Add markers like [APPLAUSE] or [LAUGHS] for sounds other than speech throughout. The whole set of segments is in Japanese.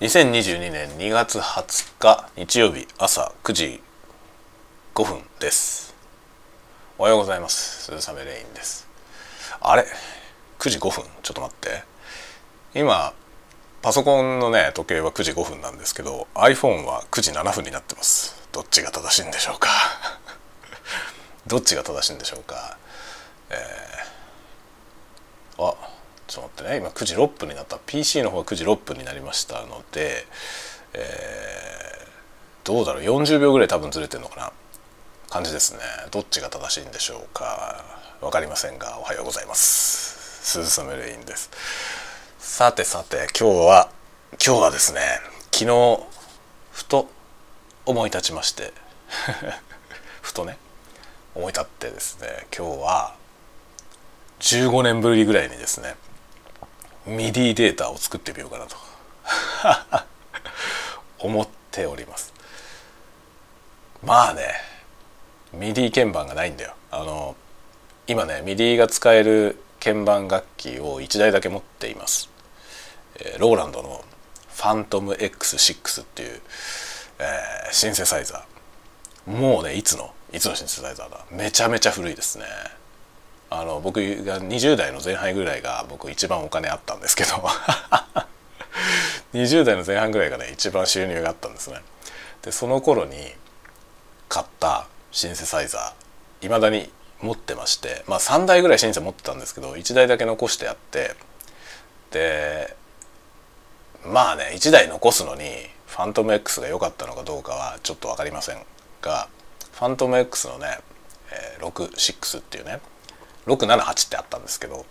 2022年2月20日日曜日朝9時5分です。おはようございます。鈴雨レインです。あれ？9時5分？ちょっと待って。今パソコンのね時計は9時5分なんですけど iPhone は9時7分になってます。どっちが正しいんでしょうか？[LAUGHS] どっちが正しいんでしょうか？えー、あちょっと待ってね。今9時6分になった。PC の方は9時6分になりましたので、えー、どうだろう。40秒ぐらい多分ずれてるのかな。感じですね。どっちが正しいんでしょうか。分かりませんがおはようございます。鈴雨レインです。さてさて今日は今日はですね昨日ふと思い立ちまして。[LAUGHS] ふとね思い立ってですね今日は15年ぶりぐらいにですね MIDI データを作ってみようかなと。[LAUGHS] 思っております。まあね MIDI 鍵盤がないんだよ。あの今ね MIDI が使える鍵盤楽器を1台だけ持っています、えー、 Roland の Fantom X6 っていう、えー、シンセサイザー。もうねいつのいつのシンセサイザーだ。めちゃめちゃ古いですね。あの僕が20代の前半ぐらいが僕一番お金あったんですけど。[LAUGHS] 20代の前半ぐらいがね一番収入があったんですね。でその頃に買ったシンセサイザーいまだに持ってましてまあ3台ぐらいシンセ持ってたんですけど1台だけ残してあってでまあね1台残すのにファントム X が良かったのかどうかはちょっと分かりませんがファントム X のね、えー、66っていうね678ってあったんですけど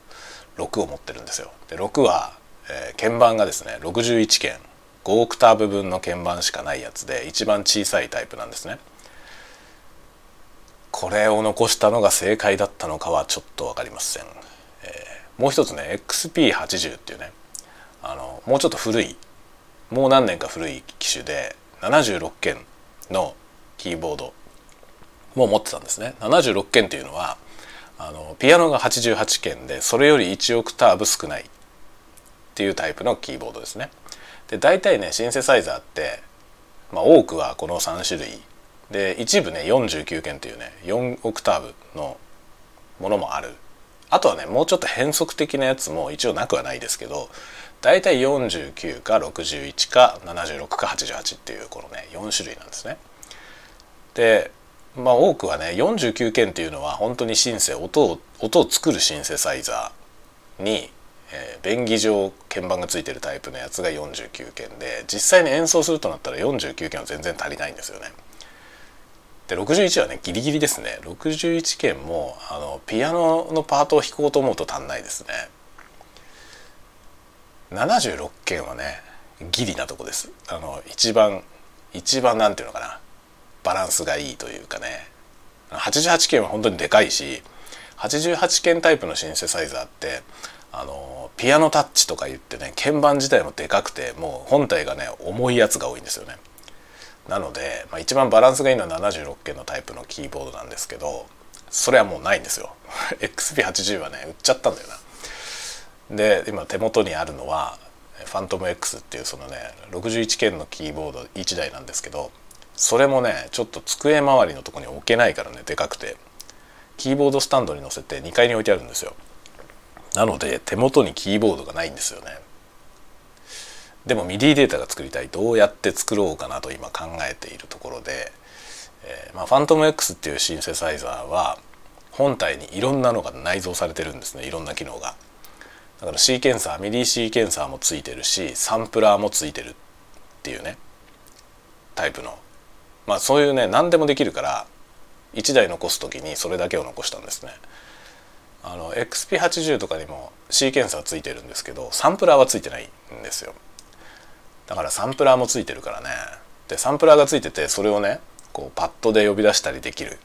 6を持ってるんですよ。で6は、えー、鍵盤がですね61鍵5オクターブ分の鍵盤しかないやつで一番小さいタイプなんですね。これを残したのが正解だったのかはちょっと分かりません。えー、もう一つね XP80 っていうねあのもうちょっと古いもう何年か古い機種で76鍵のキーボードも持ってたんですね。76鍵っていうのはあのピアノが88鍵でそれより1オクターブ少ないっていうタイプのキーボードですね。で大体ねシンセサイザーって、まあ、多くはこの3種類で一部ね49鍵というね4オクターブのものもあるあとはねもうちょっと変則的なやつも一応なくはないですけど大体49か61か76か88っていうこのね4種類なんですね。でまあ多くはね49件っていうのは本当にシンセ音を音を作るシンセサイザーに、えー、便宜上鍵盤がついてるタイプのやつが49件で実際に演奏するとなったら49件は全然足りないんですよね。で61はねギリギリですね61件もあのピアノのパートを弾こうと思うと足んないですね。76件はねギリなとこです。あの一番一番なんていうのかなバランスがいいというかね88件は本当にでかいし88件タイプのシンセサイザーってあのピアノタッチとか言ってね鍵盤自体もでかくてもう本体がね重いやつが多いんですよね。なので、まあ、一番バランスがいいのは76件のタイプのキーボードなんですけどそれはもうないんですよ。[LAUGHS] XP80 はね売っちゃったんだよな。で今手元にあるのはファントム X っていうそのね61件のキーボード1台なんですけどそれもねちょっと机周りのとこに置けないからねでかくて。キーボードスタンドに乗せて2階に置いてあるんですよ。なので手元にキーボードがないんですよね。でも MIDI データが作りたいどうやって作ろうかなと今考えているところで、えー、まあ、ファントム X っていうシンセサイザーは本体にいろんなのが内蔵されてるんですねいろんな機能が。だからシーケンサー MIDI シーケンサーもついてるしサンプラーもついてるっていうねタイプのまあそういうね何でもできるから1台残す時にそれだけを残したんですね。あの XP80 とかにもシーケンサーついてるんですけどサンプラーはついてないんですよ。だからサンプラーもついてるからね。でサンプラーがついててそれをねこうパッドで呼び出したりできる。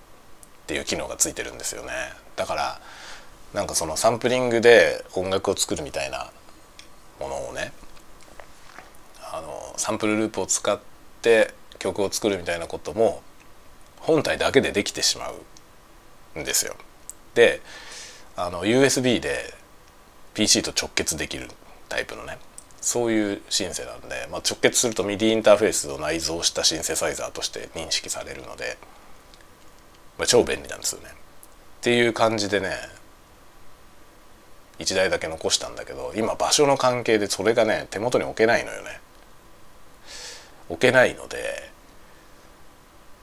っていう機能がついてるんですよね。だからなんかそのサンプリングで音楽を作るみたいなものをねあのサンプルループを使って曲を作るみたいなことも本体だけでできてしまうんですよ。であの USB で PC と直結できるタイプのねそういうシンセなんで、まあ、直結すると MIDI インターフェースを内蔵したシンセサイザーとして認識されるので、まあ、超便利なんですよね。っていう感じでね1台だけ残したんだけど今場所の関係でそれがね手元に置けないのよね。置けないので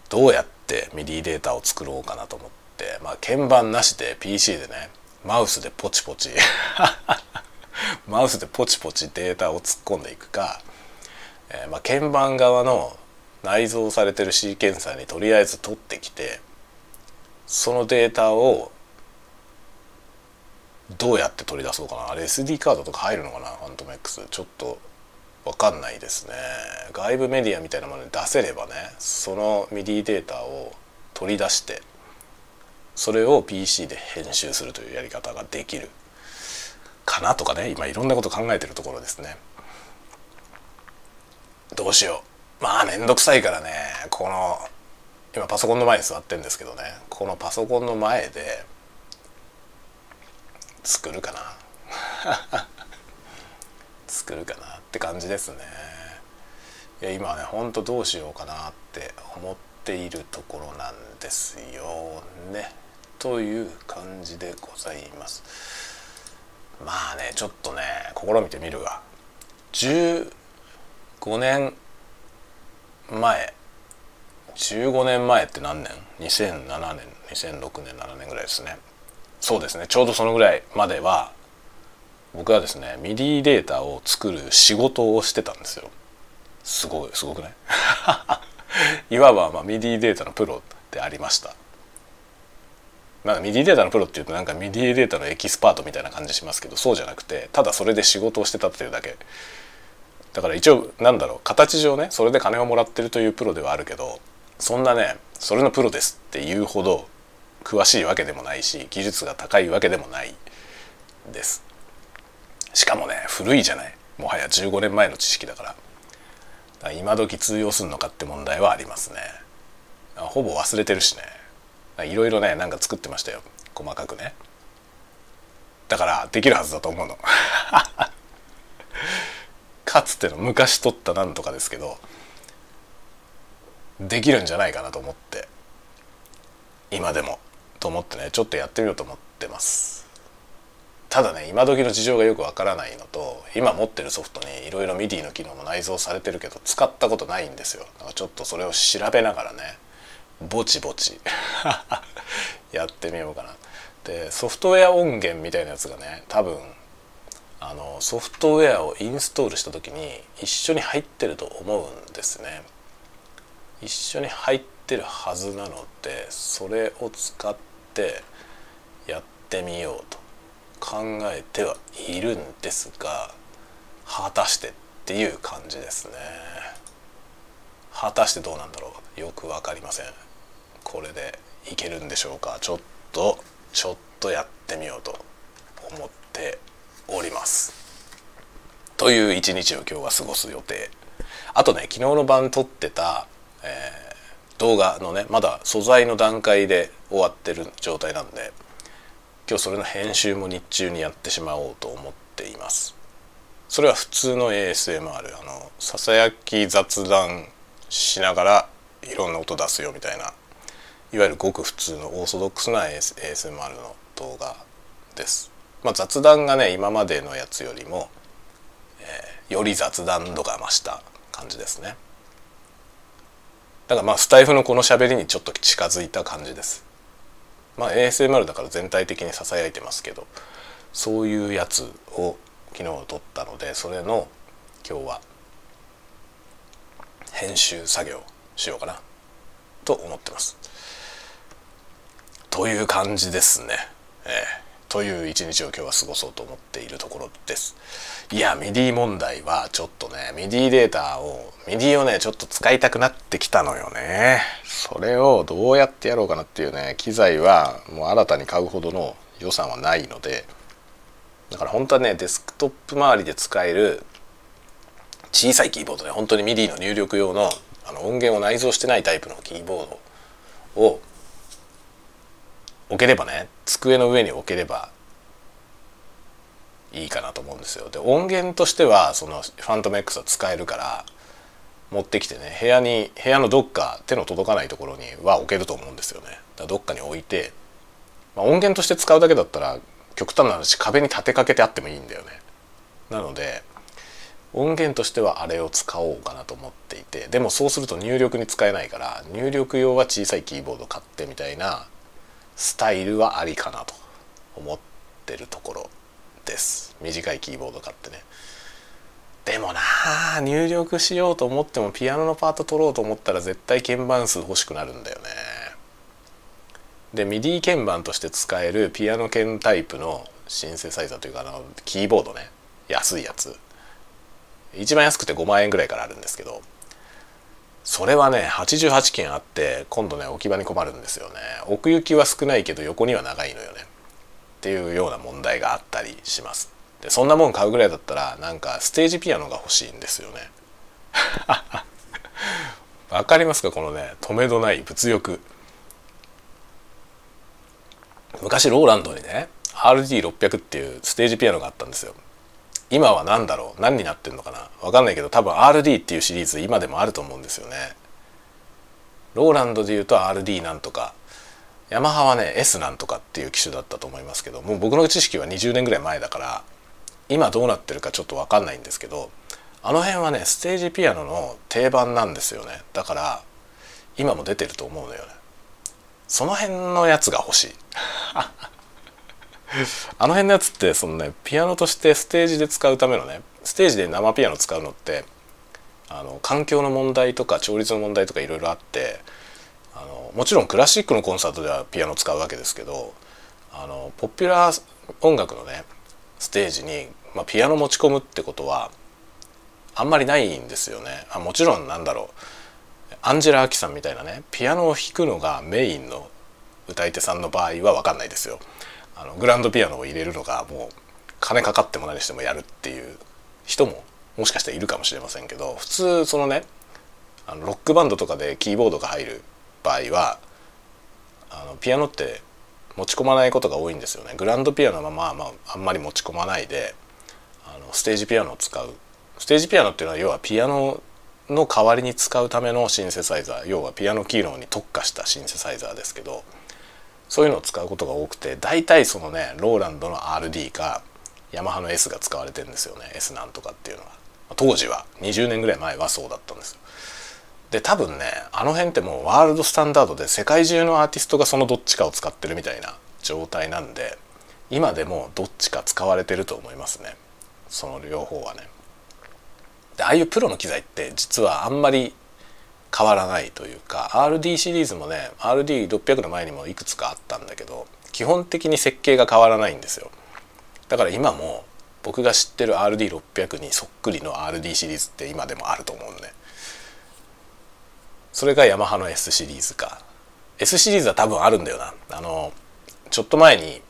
どうやって MIDI データを作ろうかなと思って、まあ、鍵盤なしで PC でねマウスでポチポチ [LAUGHS] マウスでポチポチデータを突っ込んでいくか、えー、まあ、鍵盤側の内蔵されてるシーケンサーにとりあえず取ってきてそのデータをどうやって取り出そうかな。あれ SD カードとか入るのかな？ファントム X ちょっと分かんないですね。外部メディアみたいなものに出せればねその MIDI データを取り出してそれを PC で編集するというやり方ができる。かなとかね今いろんなこと考えてるところですね。どうしよう。まあ面倒くさいからねこの今パソコンの前に座ってるんですけどねこのパソコンの前で作るかな。作るかな。[LAUGHS] って感じですね。いや今ねほんとどうしようかなって思っているところなんですよね。という感じでございます。まあねちょっとね試みてみるわ。15年前。15年前って何年 ?2007 年2006年7年ぐらいですね。そうですね。ちょうどそのぐらいまでは僕はですね MIDI データを作る仕事をしてたんですよ。すごいすごくない？[LAUGHS] いわば、まあ、 MIDI データのプロでありました。なんか MIDI データのプロっていうとなんか MIDI データのエキスパートみたいな感じしますけどそうじゃなくてただそれで仕事をしてたっていうだけ。だから一応なんだろう形上ねそれで金をもらってるというプロではあるけどそんなねそれのプロですっていうほど詳しいわけでもないし技術が高いわけでもないです。しかもね古いじゃない。もはや15年前の知識だから。から今時通用するのかって問題はありますね。ほぼ忘れてるしね。いろいろねなんか作ってましたよ。細かくね。だからできるはずだと思うの。[LAUGHS] かつての昔取ったなんとかですけどできるんじゃないかなと思って。今でも。と思ってねちょっとやってみようと思ってます。ただね今時の事情がよくわからないのと今持ってるソフトにいろいろ MIDI の機能も内蔵されてるけど使ったことないんですよ。だからちょっとそれを調べながらねぼちぼち [LAUGHS] やってみようかな。でソフトウェア音源みたいなやつがね多分あのソフトウェアをインストールした時に一緒に入ってると思うんですね。一緒に入ってるはずなのでそれを使ってやってみようと。考えてはいるんですが果たしてっていう感じですね。果たしてどうなんだろうよく分かりません。これでいけるんでしょうか。ちょっとちょっとやってみようと思っております。という一日を今日は過ごす予定。あとね昨日の晩撮ってた、えー、動画のねまだ素材の段階で終わってる状態なんで今日それの編集も日中にやってしまおうと思っています。それは普通の ASMR あのささやき雑談しながらいろんな音出すよみたいないわゆるごく普通のオーソドックスな ASMR の動画です、まあ、雑談がね今までのやつよりも、えー、より雑談度が増した感じですね。だからまあスタイフのこの喋りにちょっと近づいた感じです。まあ ASMR だから全体的にささやいてますけどそういうやつを昨日撮ったのでそれの今日は編集作業しようかなと思ってます。という感じですね。えーという一日を今日は過ごそうと思っているところです。いや、 MIDI問題はちょっとね、 MIDIデータを、 MIDIをね、ちょっと使いたくなってきたのよね。それをどうやってやろうかなっていうね、機材はもう新たに買うほどの予算はないので、だから本当はね、デスクトップ周りで使える小さいキーボードね、本当に MIDIの入力用のあの音源を内蔵してないタイプのキーボードを置ければね机の上に置ければいいかなと思うんですよ。で音源としてはそのファントム X は使えるから持ってきてね部屋に部屋のどっか手の届かないところには置けると思うんですよね。だどっかに置いて、まあ、音源として使うだけだったら極端な話壁に立てかけてあってもいいんだよね。なので音源としてはあれを使おうかなと思っていてでもそうすると入力に使えないから入力用は小さいキーボード買ってみたいなスタイルはありかなと思ってるところです。短いキーボード買ってね。でもなあ入力しようと思ってもピアノのパート取ろうと思ったら絶対鍵盤数欲しくなるんだよね。で MIDI 鍵盤として使えるピアノ鍵タイプのシンセサイザーというかあのキーボードね。安いやつ。一番安くて5万円ぐらいからあるんですけど。それはね88件あって今度ね置き場に困るんですよね。奥行きは少ないけど横には長いのよね。っていうような問題があったりします。でそんなもん買うぐらいだったらなんかステージピアノが欲しいんですよね。[LAUGHS] わかりますか？このね止めどない物欲。昔ローランドにね RD600 っていうステージピアノがあったんですよ。今は何だろう？何になってんのかな？分かんないけど多分 RD っていうシリーズ今でもあると思うんですよね。ローランドで言うと RD なんとかヤマハはね S なんとかっていう機種だったと思いますけどもう僕の知識は20年ぐらい前だから今どうなってるかちょっと分かんないんですけどあの辺はねステージピアノの定番なんですよね。だから今も出てると思うのよね。その辺のやつが欲しい。[LAUGHS] あの辺のやつってそのねピアノとしてステージで使うためのねステージで生ピアノ使うのってあの環境の問題とか調律の問題とかいろいろあってあのもちろんクラシックのコンサートではピアノ使うわけですけどあのポピュラー音楽のねステージに、まあ、ピアノ持ち込むってことはあんまりないんですよねあもちろんなんだろうアンジェラ・アキさんみたいなねピアノを弾くのがメインの歌い手さんの場合は分かんないですよ。あのグランドピアノを入れるのがもう金かかっても何してもやるっていう人ももしかしたらいるかもしれませんけど普通そのねあのロックバンドとかでキーボードが入る場合はあのピアノって持ち込まないことが多いんですよね。グランドピアノはまあまああんまり持ち込まないであのステージピアノを使う。ステージピアノっていうのは要はピアノの代わりに使うためのシンセサイザー。要はピアノ機能に特化したシンセサイザーですけどそういうのを使うことが多くて大体そのねローランドの RD かヤマハの S が使われてるんですよね。S なんとかっていうのは。当時は20年ぐらい前はそうだったんですよ。で多分ねあの辺ってもうワールドスタンダードで世界中のアーティストがそのどっちかを使ってるみたいな状態なんで今でもどっちか使われてると思いますね。その両方はね。でああいうプロの機材って実はあんまり変わらないというか RD シリーズもね RD600 の前にもいくつかあったんだけど基本的に設計が変わらないんですよ。だから今も僕が知ってる RD600 にそっくりの RD シリーズって今でもあると思うんでそれがヤマハの S シリーズか。S シリーズは多分あるんだよな。あのちょっと前に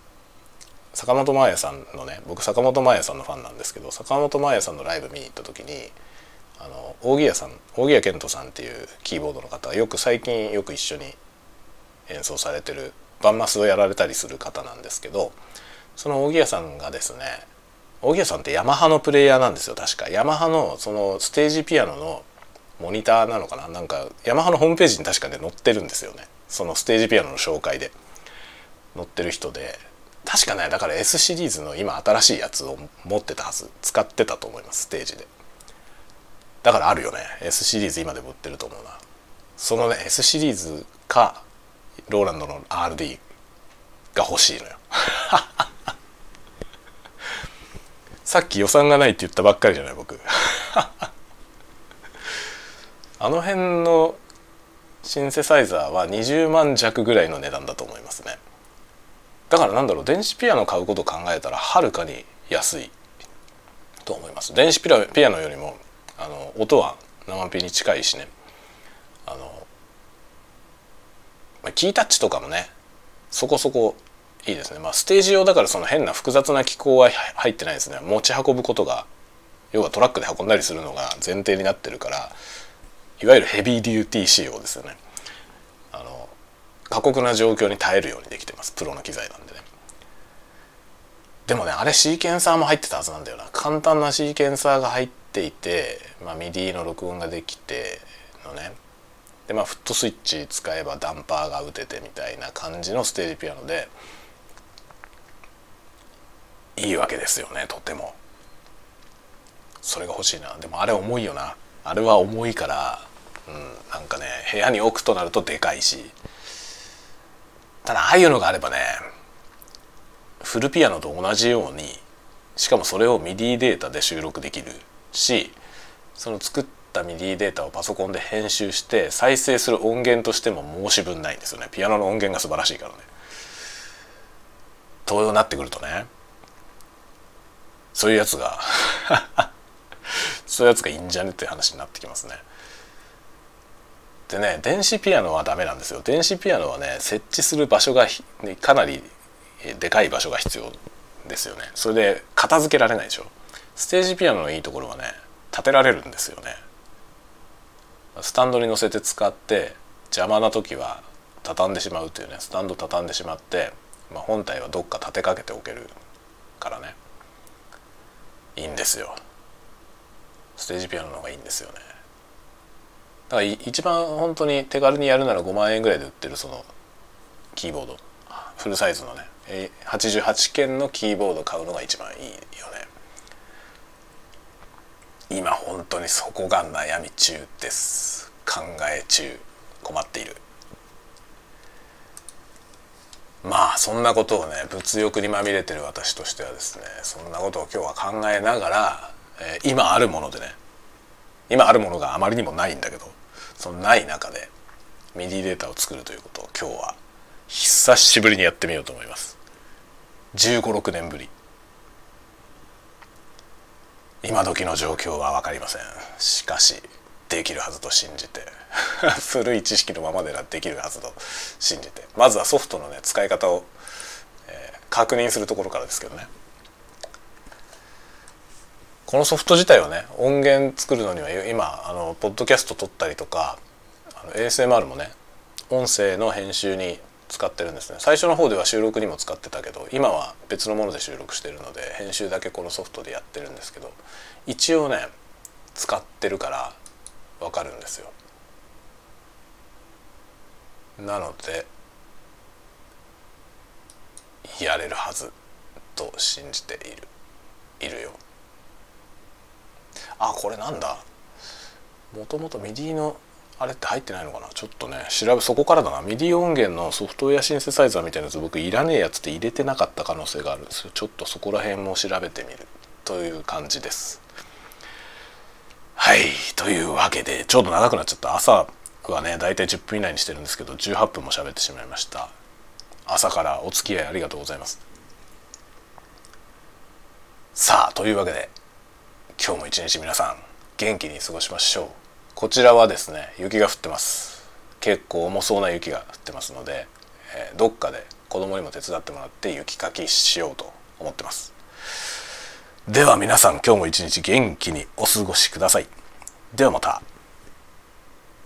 坂本真綾さんのね僕坂本真綾さんのファンなんですけど坂本真綾さんのライブ見に行った時にあの扇屋さん扇屋健人さんっていうキーボードの方よく最近よく一緒に演奏されてるバンマスをやられたりする方なんですけどその扇屋さんがですね扇屋さんってヤマハのプレイヤーなんですよ確か。ヤマハのそのステージピアノのモニターなのかな？なんかヤマハのホームページに確かね載ってるんですよね。そのステージピアノの紹介で。載ってる人で。確かねだから S シリーズの今新しいやつを持ってたはず。使ってたと思いますステージで。だからあるよね。S シリーズ今でも売ってると思うな。そのね S シリーズかローランドの RD が欲しいのよ。[LAUGHS] さっき予算がないって言ったばっかりじゃない僕。[LAUGHS] あの辺のシンセサイザーは20万弱ぐらいの値段だと思いますね。だからなんだろう電子ピアノ買うこと考えたらはるかに安いと思います。電子ピアノよりもあの音は生ピに近いしね。あのまキータッチとかもねそこそこいいですね。まあステージ用だからその変な複雑な機構は入ってないですね。持ち運ぶことが要はトラックで運んだりするのが前提になってるからいわゆるヘビーデューティー仕様ですよね。あの過酷な状況に耐えるようにできてます。プロの機材なんでね。でもねあれシーケンサーも入ってたはずなんだよな。簡単なシーケンサーが入ってていて、まあ、 MIDIの録音ができてのね。でまあフットスイッチ使えばダンパーが打ててみたいな感じのステージピアノでいいわけですよねとても。それが欲しいな。でもあれ重いよな。あれは重いからうんなんかね部屋に置くとなるとでかいし。ただああいうのがあればねフルピアノと同じようにしかもそれを MIDI データで収録できる。しその作った MIDI データをパソコンで編集して再生する音源としても申し分ないんですよねピアノの音源が素晴らしいからね。となってくるとねそういうやつが [LAUGHS] そういうやつがいいんじゃねっていう話になってきますね。でね電子ピアノはダメなんですよ電子ピアノはね設置する場所がかなりでかい場所が必要ですよねそれで片付けられないでしょステージピアノのいいところはね立てられるんですよね。スタンドに乗せて使って邪魔な時は畳んでしまうというねスタンド畳んでしまって、まあ、本体はどっか立てかけておけるからね。いいんですよ。ステージピアノの方がいいんですよね。だから一番本当に手軽にやるなら5万円ぐらいで売ってるそのキーボード。フルサイズのね88件のキーボード買うのが一番いいよね。今本当にそこが悩み中です。考え中。困っている。まあそんなことをね物欲にまみれてる私としてはですねそんなことを今日は考えながら、えー、今あるものでね今あるものがあまりにもないんだけどそのない中でミディデータを作るということを今日は久しぶりにやってみようと思います。1 5 6年ぶり。今時の状況は分かりません。しかしできるはずと信じて。[LAUGHS] 古い知識のままでなできるはずと信じて。まずはソフトのね使い方を、えー、確認するところからですけどね。このソフト自体はね音源作るのには今あのポッドキャスト撮ったりとかあの ASMR もね音声の編集に使ってるんですね。最初の方では収録にも使ってたけど今は別のもので収録してるので編集だけこのソフトでやってるんですけど一応ね使ってるから分かるんですよ。なのでやれるはずと信じている。いるよ。あこれなんだ。もともと MIDIのあれって入ってないのかな？ちょっとね調べそこからだな。 MIDI音源のソフトウェアシンセサイザーみたいなやつ僕いらねえやつって入れてなかった可能性があるんですよ。ちょっとそこら辺も調べてみるという感じです。はい。というわけでちょうど長くなっちゃった。朝はね大体10分以内にしてるんですけど18分も喋ってしまいました。朝からお付き合いありがとうございます。さあというわけで今日も一日皆さん元気に過ごしましょう。こちらはですね雪が降ってます。結構重そうな雪が降ってますので、えー、どっかで子供にも手伝ってもらって雪かきしようと思ってます。では皆さん今日も一日元気にお過ごしください。ではまた。